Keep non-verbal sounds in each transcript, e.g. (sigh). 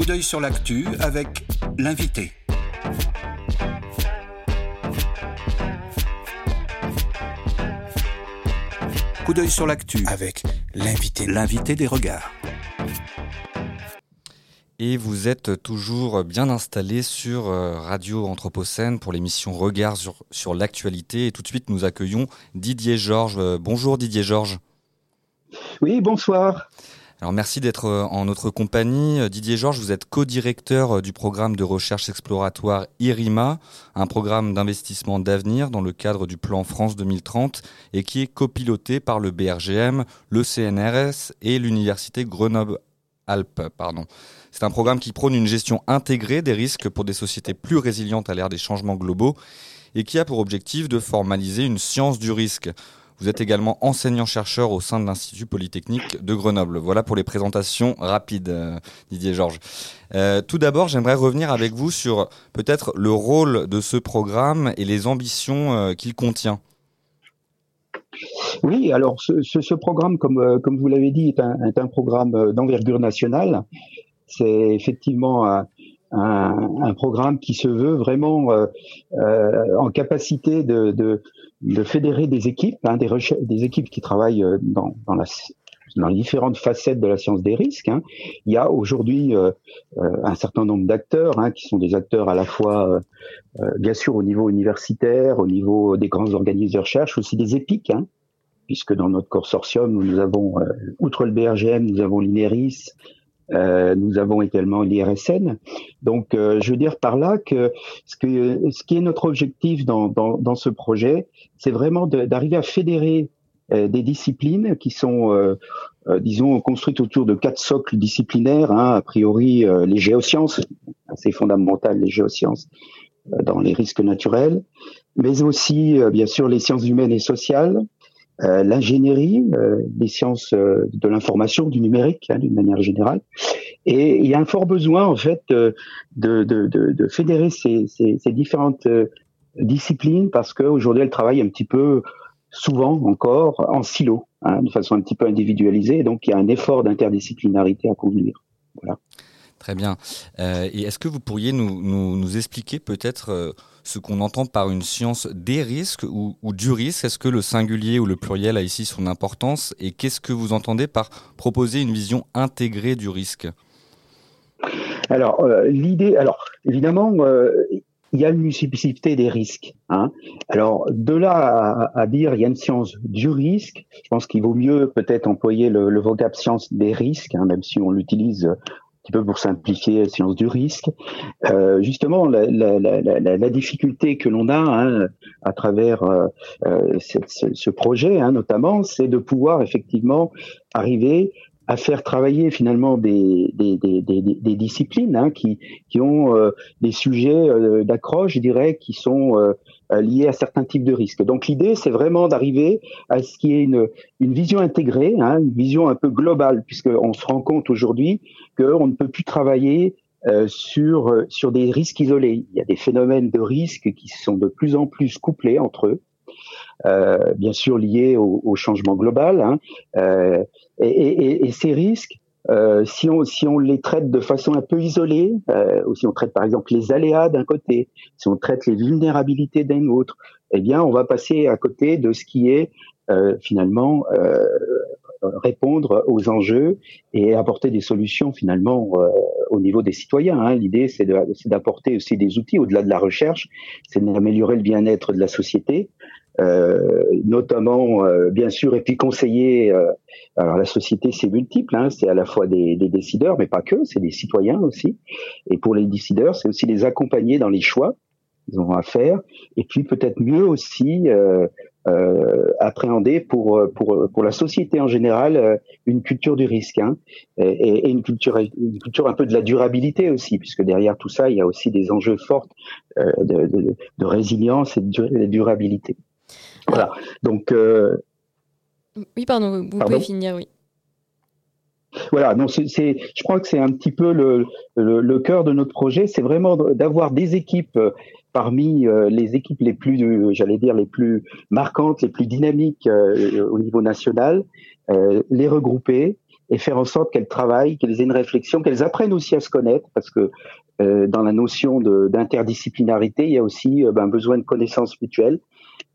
Coup d'œil sur l'actu avec l'invité. Coup d'œil sur l'actu avec l'invité. L'invité des regards. Et vous êtes toujours bien installé sur euh, Radio Anthropocène pour l'émission Regard sur, sur l'actualité. Et tout de suite, nous accueillons Didier Georges. Euh, bonjour Didier Georges. Oui, bonsoir. Alors merci d'être euh, en notre compagnie. Didier Georges, vous êtes co-directeur du programme de recherche exploratoire IRIMA, un programme d'investissement d'avenir dans le cadre du plan France 2030 et qui est copiloté par le BRGM, le CNRS et l'Université Grenoble-Alpes. Pardon. C'est un programme qui prône une gestion intégrée des risques pour des sociétés plus résilientes à l'ère des changements globaux et qui a pour objectif de formaliser une science du risque. Vous êtes également enseignant-chercheur au sein de l'Institut Polytechnique de Grenoble. Voilà pour les présentations rapides, euh, Didier Georges. Euh, tout d'abord, j'aimerais revenir avec vous sur peut-être le rôle de ce programme et les ambitions euh, qu'il contient. Oui, alors ce, programme, comme, vous l'avez dit, est un, programme d'envergure nationale c'est effectivement un, programme qui se veut vraiment en capacité de, de, fédérer des équipes, hein, des, des équipes qui travaillent euh, dans, dans, la, dans les différentes facettes de la science des risques. Hein. Il y a aujourd'hui euh, euh un certain nombre d'acteurs hein, qui sont des acteurs à la fois, bien sûr, au niveau universitaire, au niveau des grands organismes de recherche, aussi des épiques. Hein, puisque dans notre consortium, nous avons, outre le BRGM, nous avons l'INERIS, euh, nous avons également l'IRSN. Donc, euh, je veux dire par là que ce, que, ce qui est notre objectif dans, dans, dans ce projet, c'est vraiment d'arriver à fédérer euh, des disciplines qui sont, euh, disons, construites autour de quatre socles disciplinaires. Hein, a priori, les géosciences, c'est fondamental, les géosciences dans les risques naturels, mais aussi, bien sûr, les sciences humaines et sociales, euh, l'ingénierie, euh, les sciences euh, de l'information, du numérique, hein, d'une manière générale. Et il y a un fort besoin, en fait, de, de, de, de fédérer ces, ces, ces différentes disciplines parce qu'aujourd'hui, elles travaillent un petit peu, souvent encore, en silo, hein, de façon un petit peu individualisée. Donc, il y a un effort d'interdisciplinarité à conduire. Voilà. Très bien. Euh, et est-ce que vous pourriez nous, expliquer peut-être ce qu'on entend par une science des risques ou, du risque? Est-ce que le singulier ou le pluriel a ici son importance? Et qu'est-ce que vous entendez par proposer une vision intégrée du risque? Alors, euh, l'idée, alors évidemment, euh, il y a une multiplicité des risques. Hein. Alors, de là à, dire il y a une science du risque, je pense qu'il vaut mieux peut-être employer le, le vocable science des risques, hein, même si on l'utilise petit peu pour simplifier la science du risque. Euh, justement, la, la, la, la, difficulté que l'on a hein, à travers euh, euh ce, ce, projet, hein, notamment, c'est de pouvoir effectivement arriver à faire travailler finalement des, des, des, des disciplines hein, qui, qui ont euh, des sujets euh, d'accroche, je dirais, qui sont euh, liés à certains types de risques. Donc l'idée, c'est vraiment d'arriver à ce qui est une, une vision intégrée, hein, une vision un peu globale, puisqu'on se rend compte aujourd'hui qu'on ne peut plus travailler euh, sur, sur des risques isolés. Il y a des phénomènes de risques qui sont de plus en plus couplés entre eux. Euh, bien sûr liés au, changement global. Hein. Euh, et, ces risques, euh, si, on, si on les traite de façon un peu isolée, euh, si on traite par exemple les aléas d'un côté, si on traite les vulnérabilités d'un autre, eh bien on va passer à côté de ce qui est finalement répondre aux enjeux et apporter des solutions finalement au niveau des citoyens. Hein. L'idée c'est d'apporter aussi des outils au-delà de la recherche, c'est d'améliorer le bien-être de la société, notamment euh, bien sûr et puis conseiller euh, alors la société c'est multiple hein, c'est à la fois des, des, décideurs mais pas que c'est des citoyens aussi et pour les décideurs c'est aussi les accompagner dans les choix qu'ils ont à faire et puis peut-être mieux aussi euh, appréhender pour pour pour la société en général une culture du risque hein, et, et, une culture une culture un peu de la durabilité aussi puisque derrière tout ça il y a aussi des enjeux forts de, de, de, résilience et de durabilité. Voilà. Donc. Euh, oui, pardon, vous pouvez finir, oui. Voilà, donc c'est, je crois que c'est un petit peu le, le, cœur de notre projet, c'est vraiment d'avoir des équipes euh, parmi euh, les équipes les plus, j'allais dire, les plus marquantes, les plus dynamiques au niveau national, les regrouper et faire en sorte qu'elles travaillent, qu'elles aient une réflexion, qu'elles apprennent aussi à se connaître, parce que dans la notion d'interdisciplinarité, il y a aussi ben, besoin de connaissances mutuelles.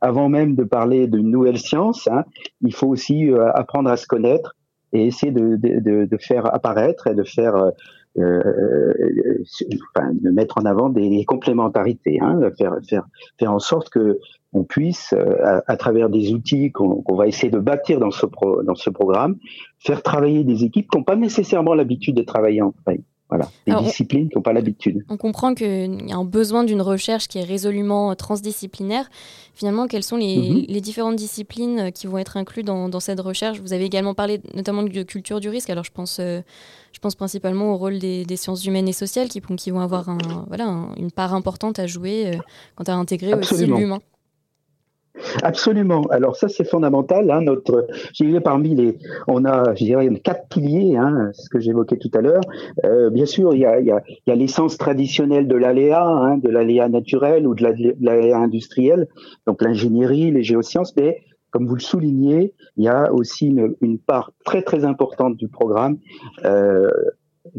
Avant même de parler d'une nouvelle science, hein, il faut aussi euh, apprendre à se connaître et essayer de, de, de, faire apparaître et de faire euh, enfin, de mettre en avant des, complémentarités, hein, faire, faire, faire en sorte que on puisse, à, à travers des outils qu'on va essayer de bâtir dans ce, pro, dans ce programme, faire travailler des équipes qui n'ont pas nécessairement l'habitude de travailler en famille. Voilà, des disciplines qui n'ont pas l'habitude. On comprend qu'il y a un besoin d'une recherche qui est résolument transdisciplinaire. Finalement, quelles sont les, mhm. les différentes disciplines qui vont être incluses dans, dans, cette recherche? Vous avez également parlé notamment de culture du risque. Alors, je pense, euh, je pense principalement au rôle des, des, sciences humaines et sociales qui, qui vont avoir un, voilà, une part importante à jouer euh, quant à intégrer aussi l'humain. Absolument. Alors ça c'est fondamental. Hein, notre, je dirais parmi les, on a, je dirais quatre piliers, hein, ce que j'évoquais tout à l'heure. Euh, bien sûr, il y a, il y a, il y a l'essence traditionnelle de l'aléa, hein, de l'aléa naturel ou de l'aléa industriel, donc l'ingénierie, les géosciences, mais comme vous le soulignez, il y a aussi une, une part très très importante du programme euh,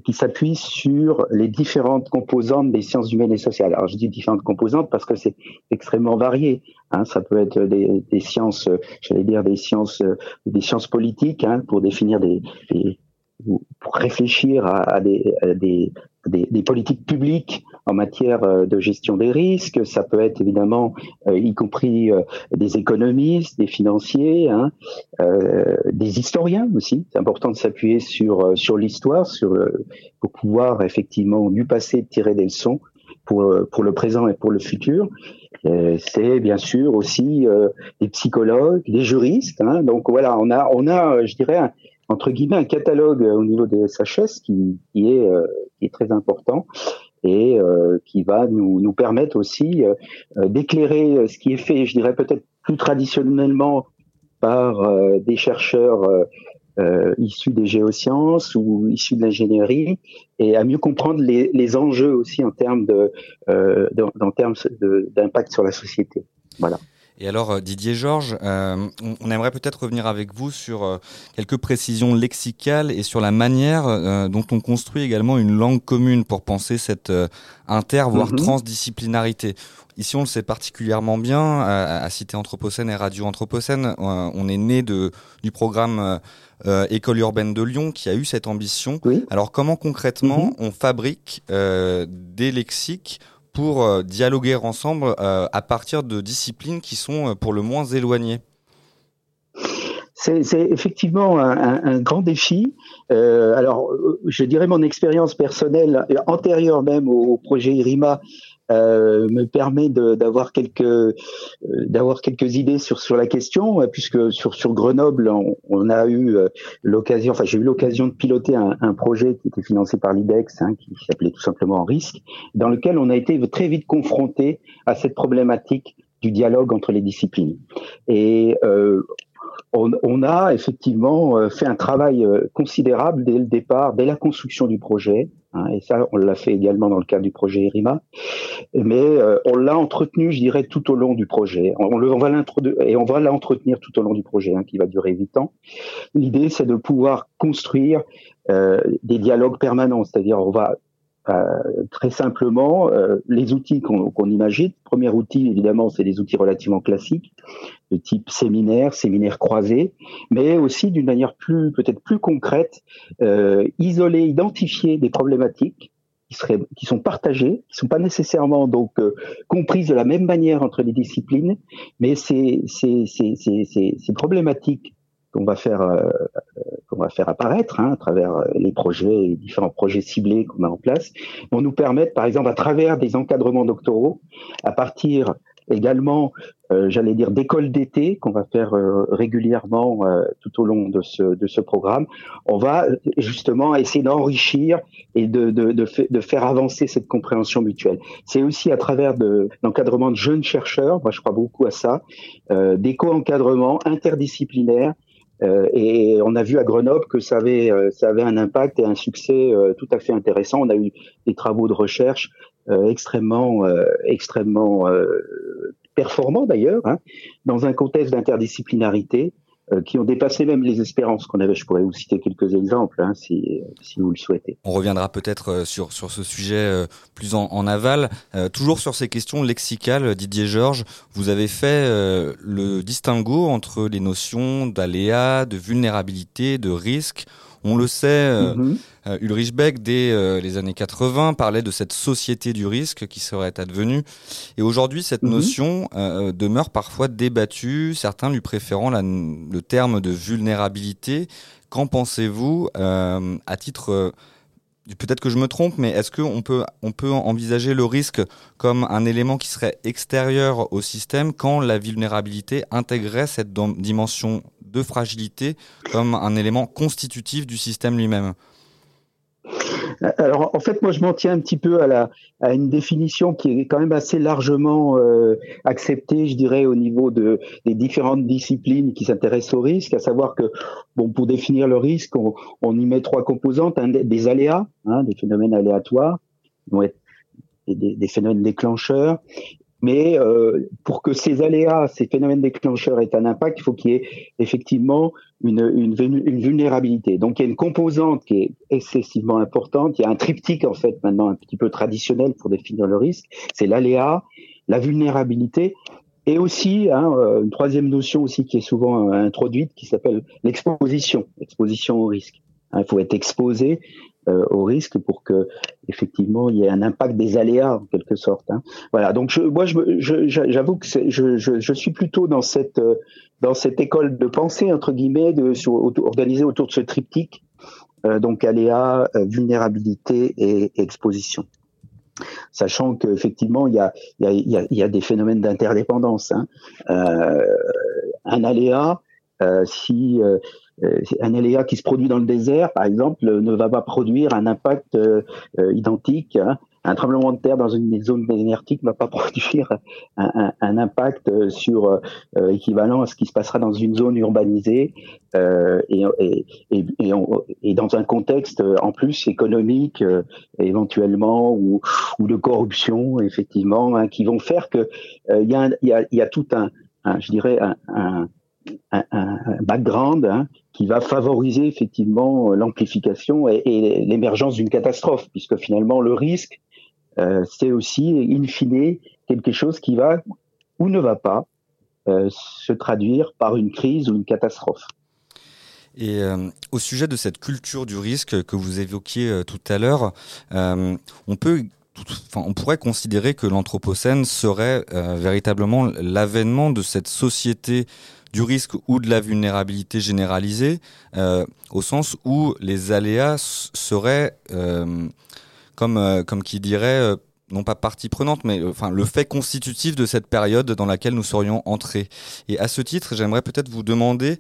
qui s'appuie sur les différentes composantes des sciences humaines et sociales. Alors je dis différentes composantes parce que c'est extrêmement varié. Hein. Ça peut être des, des sciences, j'allais dire des sciences, des sciences politiques hein, pour définir des, des, pour réfléchir à, à, des, à des, des, politiques publiques en matière euh, de gestion des risques. Ça peut être évidemment, euh, y compris euh, des économistes, des financiers, hein, des historiens aussi. C'est important de s'appuyer sur sur l'histoire, sur pour pouvoir effectivement du passé tirer des leçons pour pour le présent et pour le futur. C'est bien sûr aussi des psychologues, des juristes. Hein. Donc voilà, on a on a, je dirais, entre guillemets un catalogue au niveau des SHS qui, qui est qui est très important et euh, qui va nous, nous permettre aussi euh, euh, d'éclairer ce qui est fait, je dirais peut-être plus traditionnellement par des chercheurs issus des géosciences ou issus de l'ingénierie et à mieux comprendre les, les enjeux aussi en termes de, en termes d'impact sur la société. Voilà. Et alors, euh, Didier Georges, euh, on, aimerait peut-être revenir avec vous sur euh, quelques précisions lexicales et sur la manière dont on construit également une langue commune pour penser cette inter, voire mhm. transdisciplinarité. Ici, on le sait particulièrement bien, à, Cité Anthropocène et Radio Anthropocène, on est né de, du programme École urbaine de Lyon qui a eu cette ambition. Alors, comment concrètement mhm. on fabrique des lexiques pour euh, dialoguer ensemble euh, à partir de disciplines qui sont euh, pour le moins éloignées c'est effectivement un, grand défi. alors, je dirais mon expérience personnelle antérieure même au, projet IRIMA euh, me permet d'avoir quelques euh, d'avoir quelques idées sur sur la question euh, puisque sur sur Grenoble on, a eu l'occasion enfin j'ai eu l'occasion de piloter un, un, projet qui était financé par l'IDEX hein, qui s'appelait tout simplement risque dans lequel on a été très vite confronté à cette problématique du dialogue entre les disciplines. Et on, on, a effectivement fait un travail considérable dès le départ, dès la construction du projet, Hein, et ça, on l'a fait également dans le cadre du projet ERIMA. Mais euh, on l'a entretenu, je dirais, tout au long du projet. On, on va et on va l'entretenir tout au long du projet, hein, qui va durer huit ans. L'idée, c'est de pouvoir construire euh, des dialogues permanents, c'est-à-dire on va euh, très simplement, euh, les outils qu'on imagine. Premier outil, évidemment, c'est des outils relativement classiques, de type séminaire, séminaire croisé, mais aussi d'une manière plus, peut-être plus concrète, euh, isoler, identifier des problématiques qui seraient, qui sont partagées, qui sont pas nécessairement donc euh, comprises de la même manière entre les disciplines, mais ces, ces, ces, ces problématiques qu'on va faire euh, qu'on va faire apparaître hein, à travers euh, les projets, les différents projets ciblés qu'on a en place, vont nous permettre, par exemple, à travers des encadrements doctoraux, à partir également, euh, j'allais dire, d'écoles d'été qu'on va faire régulièrement tout au long de ce, de ce programme. On va justement essayer d'enrichir et de, de, de, de, faire avancer cette compréhension mutuelle. C'est aussi à travers de l'encadrement de jeunes chercheurs, moi je crois beaucoup à ça, euh, des co-encadrements interdisciplinaires euh, et on a vu à Grenoble que ça avait, euh, ça avait un impact et un succès euh, tout à fait intéressant. On a eu des travaux de recherche extrêmement, extrêmement performants d'ailleurs, hein, dans un contexte d'interdisciplinarité. Euh, qui ont dépassé même les espérances qu'on avait. Je pourrais vous citer quelques exemples hein, si, si vous le souhaitez. On reviendra peut-être euh, sur, sur ce sujet euh, plus en, en aval. toujours sur ces questions lexicales, Didier Georges, vous avez fait le distinguo entre les notions d'aléa, de vulnérabilité, de risque. On le sait, mm-hmm. Euh, Ulrich Beck, dès euh, les années 80, parlait de cette société du risque qui serait advenue. Et aujourd'hui, cette mhm. notion euh, demeure parfois débattue, certains lui préférant le terme de vulnérabilité. Qu'en pensez-vous à titre... Peut-être que je me trompe, mais est-ce qu'on peut, on peut envisager le risque comme un élément qui serait extérieur au système quand la vulnérabilité intégrait cette dimension de fragilité comme un élément constitutif du système lui-même. Alors en fait, moi je m'en tiens un petit peu à, la, à une définition qui est quand même assez largement euh, acceptée, je dirais, au niveau de, des différentes disciplines qui s'intéressent au risque, à savoir que bon, pour définir le risque, on, y met trois composantes, des aléas, hein, des phénomènes aléatoires, des, phénomènes déclencheurs, mais euh, pour que ces aléas, ces phénomènes déclencheurs aient un impact, il faut qu'il y ait effectivement une, vulnérabilité. Donc il y a une composante qui est excessivement importante. Il y a un triptyque en fait maintenant un petit peu traditionnel pour définir le risque. C'est l'aléa, la vulnérabilité et aussi hein, euh, une troisième notion aussi qui est souvent euh, introduite qui s'appelle l'exposition, l'exposition au risque. Hein, il faut être exposé euh, au risque pour que effectivement il y ait un impact des aléas en quelque sorte. Hein. Voilà. Donc moi, j'avoue que je, suis plutôt dans cette euh, dans cette école de pensée entre guillemets organisée autour de ce triptyque. Euh, donc aléas, vulnérabilité et exposition sachant qu'effectivement il y a, y, a, il y a des phénomènes d'interdépendance. Hein. Un aléa, si euh, euh, un aléa qui se produit dans le désert, par exemple, ne va pas produire un impact euh, euh, identique. Hein. Un tremblement de terre dans une zone désertique ne va pas (laughs) produire un, un, impact sur équivalent à ce qui se passera dans une zone urbanisée euh, et, et, et, et, dans un contexte en plus économique éventuellement ou, ou, de corruption effectivement hein, qui vont faire que il y, a y, a, y a tout un, un je dirais un, un un, un, background hein, qui va favoriser effectivement l'amplification et, l'émergence d'une catastrophe, puisque finalement le risque, euh, c'est aussi in fine quelque chose qui va ou ne va pas euh, se traduire par une crise ou une catastrophe. Et euh, au sujet de cette culture du risque que vous évoquiez tout à l'heure, on peut Enfin, on pourrait considérer que l'Anthropocène serait véritablement l'avènement de cette société du risque ou de la vulnérabilité généralisée, euh, au sens où les aléas seraient, euh, comme, euh, comme qui dirait, non pas partie prenante, mais enfin le fait constitutif de cette période dans laquelle nous serions entrés. Et à ce titre, j'aimerais peut-être vous demander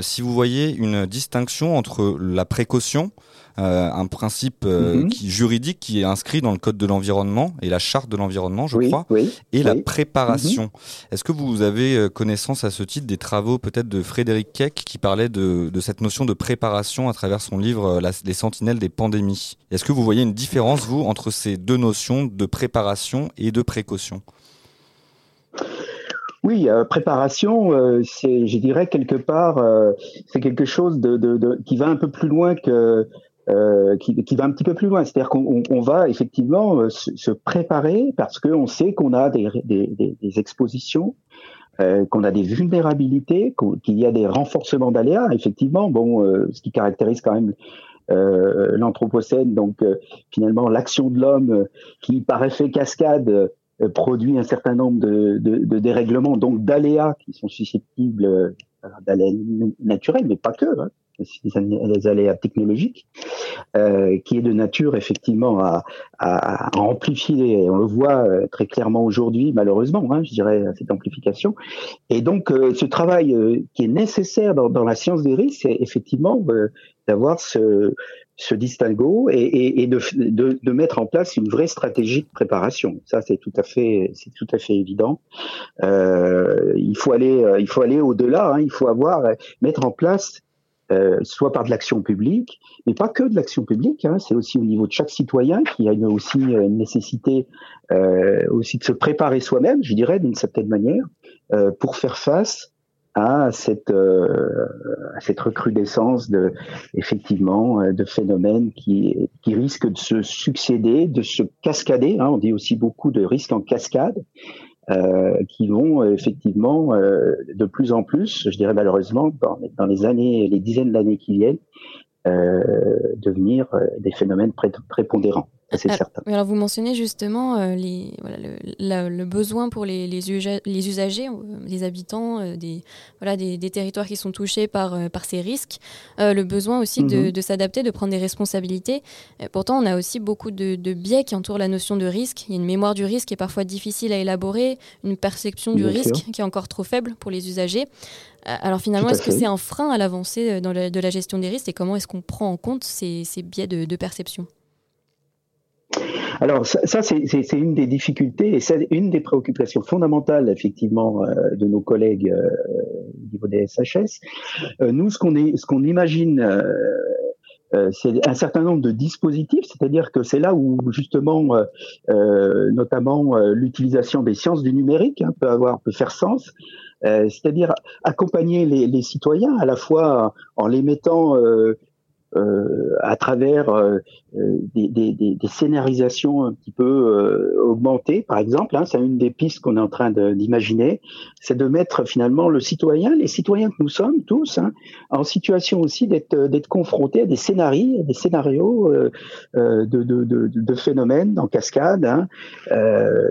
si vous voyez une distinction entre la précaution, euh, un principe euh, mhm. qui, juridique qui est inscrit dans le code de l'environnement et la charte de l'environnement, je crois, et la préparation. Mhm. Est-ce que vous avez euh, connaissance à ce titre des travaux peut-être de Frédéric Keck qui parlait de, de, cette notion de préparation à travers son livre Les Sentinelles des pandémies? Est-ce que vous voyez une différence, vous, entre ces deux notions de préparation et de précaution? Oui, préparation, c'est, je dirais quelque part, c'est quelque chose de, de, de, qui va un peu plus loin que euh, qui, qui, va un petit peu plus loin. C'est-à-dire qu'on on va effectivement euh, se, préparer parce qu'on sait qu'on a des, des, des, expositions, euh, qu'on a des vulnérabilités, qu'il y a des renforcements d'aléas. Effectivement, bon, euh, ce qui caractérise quand même euh, l'anthropocène, donc finalement l'action de l'homme qui par effet cascade produit un certain nombre de, de, de dérèglements, donc d'aléas qui sont susceptibles d'aléas naturels, mais pas que. Hein les aléas technologiques, euh, qui est de nature effectivement à, à, amplifier, on le voit euh, très clairement aujourd'hui malheureusement, hein, je dirais, cette amplification. Et donc euh, ce travail euh, qui est nécessaire dans, dans, la science des risques, c'est effectivement d'avoir ce, ce distinguo et, et, et de, de, de, mettre en place une vraie stratégie de préparation. Ça, c'est tout à fait, c'est tout à fait évident. Euh, il faut aller, il faut aller au-delà. Hein, il faut avoir, mettre en place euh, soit par de l'action publique, mais pas que de l'action publique. Hein, c'est aussi au niveau de chaque citoyen qui a une, aussi euh, une nécessité euh, aussi de se préparer soi-même, je dirais d'une certaine manière, euh, pour faire face à cette, euh, à cette recrudescence de, effectivement, euh, de phénomènes qui, qui risquent de se succéder, de se cascader. Hein, on dit aussi beaucoup de risques en cascade. Euh, qui vont effectivement euh, de plus en plus, je dirais malheureusement, dans, dans les années, les dizaines d'années qui viennent, euh, devenir des phénomènes prépondérants c'est certain. Alors vous mentionnez justement euh, les, voilà, le, le, besoin pour les, les, les usagers, euh, les habitants euh, des, voilà, des, des, territoires qui sont touchés par, par ces risques, le besoin aussi de, mhm. de s'adapter, de prendre des responsabilités. pourtant, on a aussi beaucoup de, de, biais qui entourent la notion de risque. Il y a une mémoire du risque qui est parfois difficile à élaborer, une perception du risque qui est encore trop faible pour les usagers. Alors finalement, est-ce que c'est un frein à l'avancée dans de la gestion des risques et comment est-ce qu'on prend en compte ces, ces biais de perception? Alors ça, c'est une des difficultés et c'est une des préoccupations fondamentales effectivement euh, de nos collègues euh, au niveau des SHS. Euh, nous, ce qu'on ce qu'on imagine. c'est un certain nombre de dispositifs, c'est-à-dire que c'est là où justement, notamment l'utilisation des sciences du numérique hein, peut avoir peut faire sens, c'est-à-dire accompagner les, les, citoyens à la fois en les mettant euh, à travers euh, euh, des, des, scénarisations un petit peu augmentées, par exemple. Hein, c'est une des pistes qu'on est en train d'imaginer, c'est de mettre finalement le citoyen, les citoyens que nous sommes tous, hein, en situation aussi d'être confrontés à des scénarios, des scénarios de, phénomènes en cascade, hein,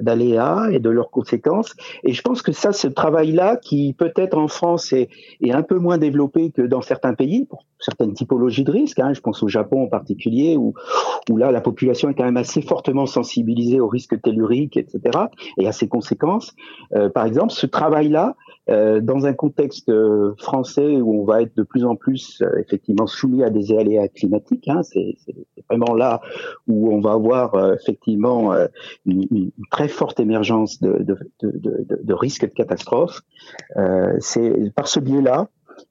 d'aléas et de leurs conséquences. Et je pense que ça, ce travail-là, qui peut-être en France est un peu moins développé que dans certains pays, pour certaines typologies de risques. Hein. Je pense au Japon en particulier, où, là, la population est quand même assez fortement sensibilisée aux risques telluriques, etc., et à ses conséquences. Euh, par exemple, ce travail-là, euh, dans un contexte euh, français où on va être de plus en plus effectivement soumis à des aléas climatiques, hein, c'est vraiment là où on va avoir effectivement une, très forte émergence de, de, de, de, de risques de catastrophes. c'est par ce biais-là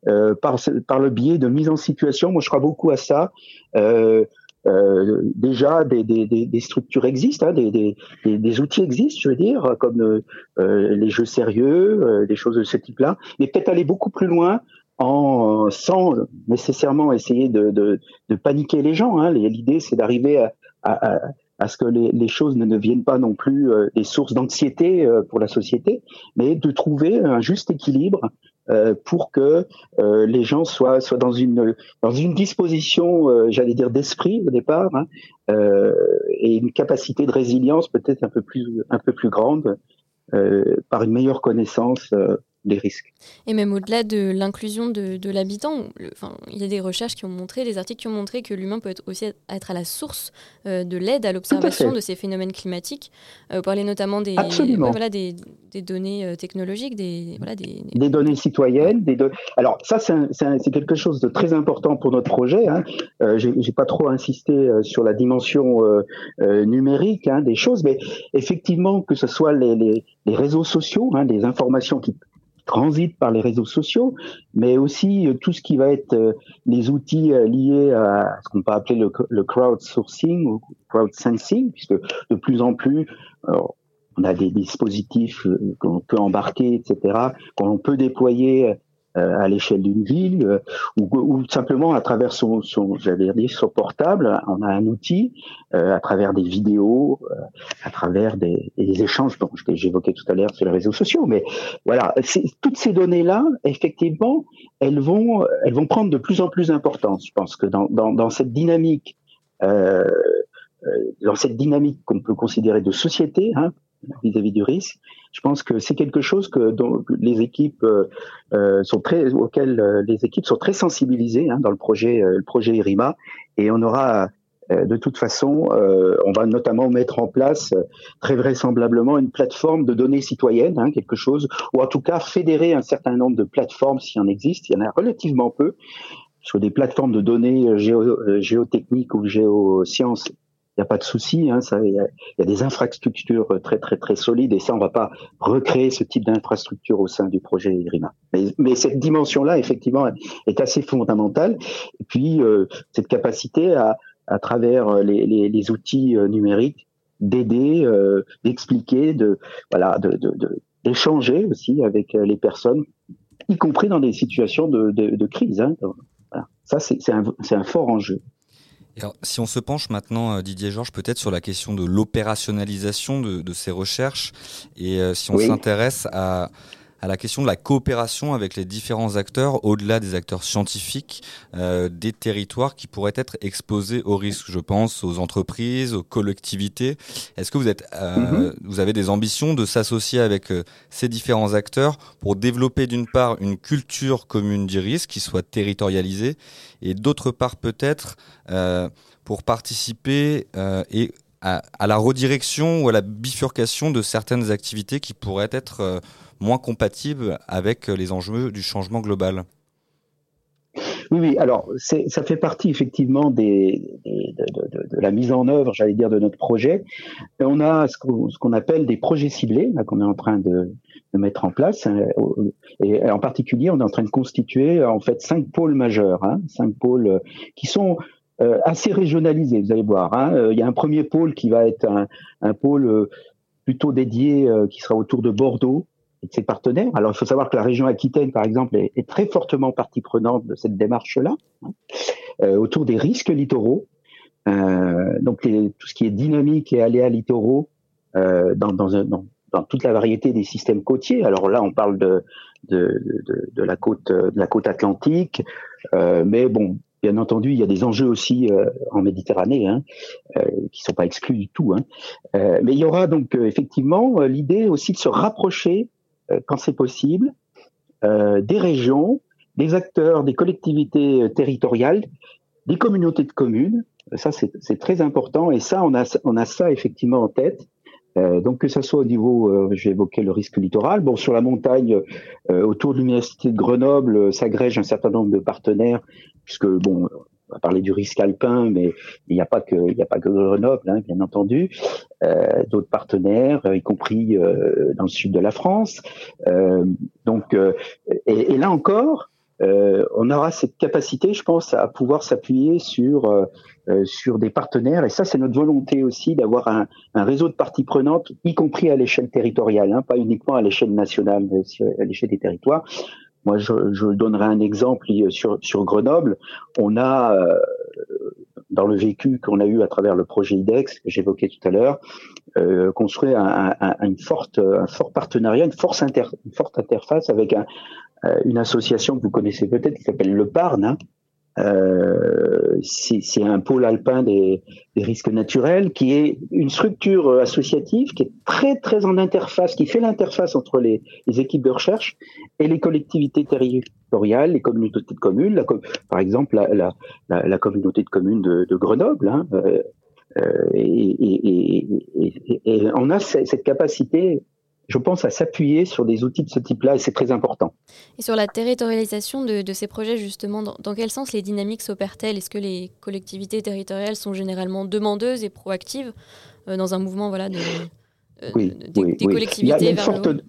euh, par, par le biais de mise en situation. Moi, je crois beaucoup à ça. Euh, euh, déjà, des, des, des, structures existent, hein, des, des, outils existent, je veux dire, comme euh, les jeux sérieux, euh, des choses de ce type-là, mais peut-être aller beaucoup plus loin en sans nécessairement essayer de, de, de paniquer les gens. Hein. L'idée, c'est d'arriver à, à, ce que les, les, choses ne deviennent pas non plus des sources d'anxiété pour la société, mais de trouver un juste équilibre euh, pour que euh, les gens soient soient dans une dans une disposition, euh, j'allais dire d'esprit au départ, hein, et une capacité de résilience peut-être un peu plus un peu plus grande par une meilleure connaissance risques. Et même au-delà de l'inclusion de, de l'habitant, enfin, il y a des recherches qui ont montré, des articles qui ont montré que l'humain peut être aussi être à la source euh, de l'aide à l'observation de ces phénomènes climatiques. Euh, parler notamment des, voilà, des, des, données euh, technologiques, des, voilà, des, des... données citoyennes. Des Alors ça, c'est quelque chose de très important pour notre projet. Hein. Euh, J'ai pas trop insisté sur la dimension numérique hein, des choses, mais effectivement, que ce soit les, les, les réseaux sociaux, hein, des informations qui transite par les réseaux sociaux, mais aussi euh, tout ce qui va être euh, les outils euh, liés à ce qu'on peut appeler le, crowdsourcing ou crowdsensing, puisque de plus en plus, on a des dispositifs qu'on peut embarquer, etc., qu'on peut déployer à l'échelle d'une ville euh, ou, ou, simplement à travers son, son j'allais dire son portable, on a un outil euh, à travers des vidéos, à travers des, des échanges. Bon, j'évoquais tout à l'heure sur les réseaux sociaux, mais voilà, toutes ces données-là, effectivement, elles vont, elles vont prendre de plus en plus d'importance. Je pense que dans, dans, dans cette dynamique, euh, dans cette dynamique qu'on peut considérer de société, hein, vis-à-vis du risque. Je pense que c'est quelque chose que les équipes euh, euh sont très, auxquelles euh, les équipes sont très sensibilisées hein, dans le projet, le projet IRIMA, et on aura de toute façon, on va notamment mettre en place très vraisemblablement une plateforme de données citoyennes, hein, quelque chose, ou en tout cas fédérer un certain nombre de plateformes s'il en existe. Il y en a relativement peu sur des plateformes de données géo, géotechniques ou géosciences il n'y a pas de souci. Hein, il y, a, des infrastructures très très très solides et ça, on va pas recréer ce type d'infrastructure au sein du projet IRIMA. Mais, mais cette dimension-là, effectivement, est assez fondamentale. Et puis euh, cette capacité à, à travers euh, les, les, les outils euh, numériques, d'aider, d'expliquer, de voilà, de d'échanger aussi avec les personnes y compris dans des situations de, crise. Hein. Ça, c'est un, un fort enjeu. Alors, si on se penche maintenant, euh, Didier Georges, peut-être sur la question de l'opérationnalisation de, ces recherches, et euh, si on s'intéresse à, à la question de la coopération avec les différents acteurs, au-delà des acteurs scientifiques, euh, des territoires qui pourraient être exposés aux risques. Je pense aux entreprises, aux collectivités. Est-ce que vous êtes, euh, mm-hmm. vous avez des ambitions de s'associer avec euh, ces différents acteurs pour développer d'une part une culture commune du risque qui soit territorialisée, et d'autre part peut-être pour participer et à, à, la redirection ou à la bifurcation de certaines activités qui pourraient être moins compatible avec les enjeux du changement global. Oui, oui. Alors, ça fait partie effectivement de, la mise en œuvre, j'allais dire, de notre projet. on a ce qu'on appelle des projets ciblés, qu'on est en train de, mettre en place. Hein, et en particulier, on est en train de constituer en fait cinq pôles majeurs, hein, cinq pôles euh, qui sont euh, assez régionalisés. Vous allez voir. Hein. Euh, il y a un premier pôle qui va être un, pôle plutôt dédié, qui sera autour de Bordeaux, de ses partenaires. Alors, il faut savoir que la région Aquitaine, par exemple, est, très fortement partie prenante de cette démarche-là, hein, euh, autour des risques littoraux. Euh, donc, tout ce qui est dynamique et aléas littoraux euh, dans, toute la variété des systèmes côtiers. Alors là, on parle de, la côte, de la côte atlantique, mais bon, Bien entendu, il y a des enjeux aussi en Méditerranée hein, qui sont pas exclus du tout. Hein. Mais il y aura donc effectivement l'idée aussi de se rapprocher quand c'est possible, euh, des régions, des acteurs, des collectivités euh, territoriales, des communautés de communes. Ça, c'est très important. Et ça, on a, on a ça effectivement en tête. Euh, donc que ce soit au niveau, euh, j'ai évoqué le risque littoral. Bon, sur la montagne, euh, autour de l'université de Grenoble, s'agrège un certain nombre de partenaires, puisque bon, on va parler du risque alpin, mais il n'y a pas que il n'y a pas que Grenoble, hein, bien entendu. Euh, D'autres partenaires, y compris euh, dans le sud de la France. Euh, donc, euh, et, et, là encore, euh, on aura cette capacité, je pense, à pouvoir s'appuyer sur sur des partenaires. Et ça, c'est notre volonté aussi d'avoir un, un, réseau de parties prenantes, y compris à l'échelle territoriale, hein, pas uniquement à l'échelle nationale, mais aussi à l'échelle des territoires moi, je, je, donnerai un exemple sur, sur Grenoble. On a, euh, dans le vécu qu'on a eu à travers le projet IDEX que j'évoquais tout à l'heure, euh, construit un, un, forte, un fort partenariat, une, force inter, une forte interface avec un, euh, une association que vous connaissez peut-être qui s'appelle Le Parne, hein, euh, c'est un pôle alpin des, risques naturels qui est une structure euh, associative qui est très très en interface, qui fait l'interface entre les, équipes de recherche et les collectivités territoriales, les communautés de communes, par exemple la, communauté de communes de, de Grenoble. Hein, euh, euh et, et, et, et, on a cette capacité je pense, à s'appuyer sur des outils de ce type-là et c'est très important. Et sur la territorialisation de, ces projets, justement, dans, quel sens les dynamiques s'opèrent-elles? Est-ce que les collectivités territoriales sont généralement demandeuses et proactives euh, dans un mouvement voilà, de, euh, des, collectivités vers le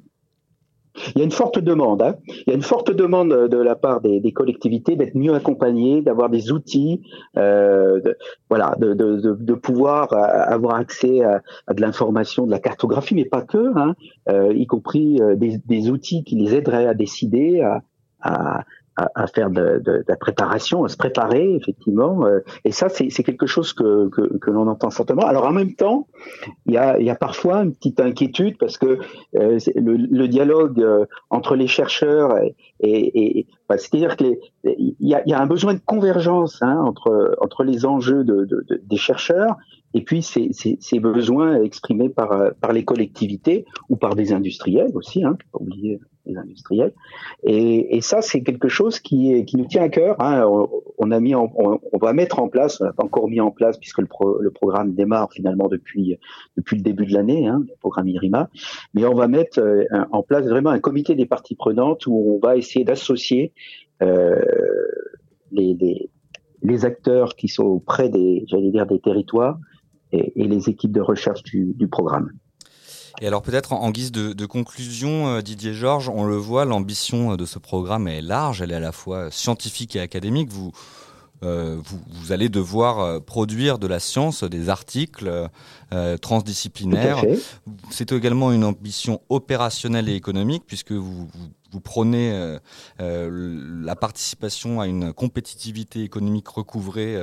il y a une forte demande. Hein. Il y a une forte demande de la part des, des collectivités d'être mieux accompagnées, d'avoir des outils, euh, de, voilà, de, de, de, pouvoir euh, avoir accès à, à de l'information, de la cartographie, mais pas que, hein, euh, y compris euh, des, des, outils qui les aideraient à décider, à, à, à, faire de, la préparation, à se préparer effectivement. Euh, et ça, c'est quelque chose que, que, l'on entend fortement. Alors en même temps, il y a, parfois une petite inquiétude parce que euh, le, dialogue euh, entre les chercheurs et, c'est-à-dire qu'il y a, un besoin de convergence hein, entre entre les enjeux de, de, des chercheurs et puis ces, besoins exprimés par par les collectivités ou par des industriels aussi, hein, pas oublier les industriels. Et, ça, c'est quelque chose qui, nous tient à cœur. Hein. On, a mis, on, va mettre en place, on n'a pas encore mis en place puisque le, programme démarre finalement depuis depuis le début de l'année, hein, le programme IRIMA. Mais on va mettre euh, en place vraiment un comité des parties prenantes où on va essayer d'associer euh, les, les, les, acteurs qui sont auprès des, dire, des territoires et, les équipes de recherche du programme. Et alors peut-être en, guise de, conclusion, euh, Didier Georges, on le voit, l'ambition de ce programme est large, elle est à la fois scientifique et académique. Vous, euh, vous, allez devoir euh, produire de la science, des articles transdisciplinaires. C'est également une ambition opérationnelle et économique puisque vous, vous prenez euh, euh, la participation à une compétitivité économique recouvrée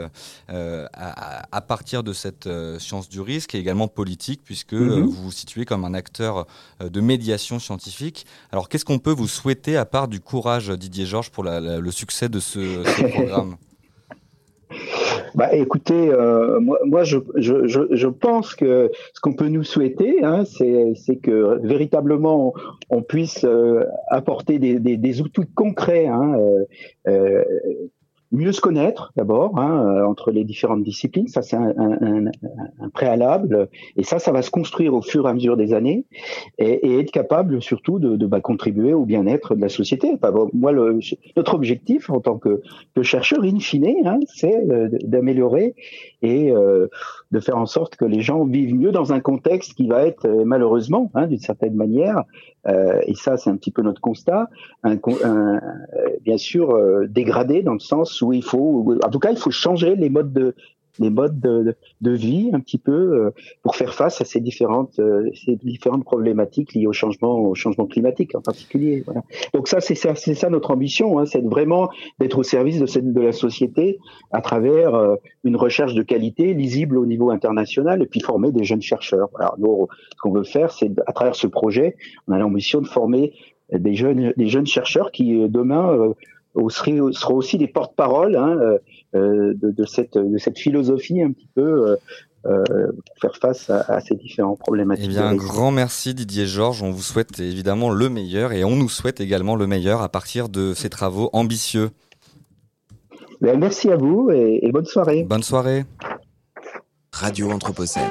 euh, à, partir de cette science du risque et également politique, puisque mhm. vous vous situez comme un acteur de médiation scientifique. Alors, qu'est-ce qu'on peut vous souhaiter à part du courage, Didier Georges, pour le succès de ce programme? Bah, écoutez, euh, moi, moi je, je, je, pense que ce qu'on peut nous souhaiter, hein, c'est que véritablement on, puisse euh, apporter des, des, des, outils concrets hein, euh, euh mieux se connaître d'abord hein, euh, entre les différentes disciplines, ça c'est un, un, un, préalable, et ça, ça va se construire au fur et à mesure des années, et, et être capable surtout de, de bah, contribuer au bien-être de la société. Enfin, moi, le, notre objectif en tant que, que chercheur, in fine, hein, c'est euh, d'améliorer et euh, de faire en sorte que les gens vivent mieux dans un contexte qui va être malheureusement, hein, d'une certaine manière, euh, et ça c'est un petit peu notre constat, un, bien sûr dégradé dans le sens où il faut, en tout cas, il faut changer les modes de, les modes de, de, vie un petit peu euh, pour faire face à ces différentes euh, ces différentes problématiques liées au changement au changement climatique en particulier voilà. donc ça c'est ça ça notre ambition hein, c'est vraiment d'être au service de cette de la société à travers euh, une recherche de qualité lisible au niveau international et puis former des jeunes chercheurs alors nous ce qu'on veut faire c'est à travers ce projet on a l'ambition de former des jeunes des jeunes chercheurs qui demain seront aussi des porte-parole hein, euh, euh, de, de, cette, de cette philosophie un petit peu euh, pour faire face à, à, ces différents problématiques. Eh bien, un grand merci Didier Georges. On vous souhaite évidemment le meilleur et on nous souhaite également le meilleur à partir de ces travaux ambitieux. Ben, merci à vous et, et bonne soirée. Bonne soirée. Radio Anthropocène.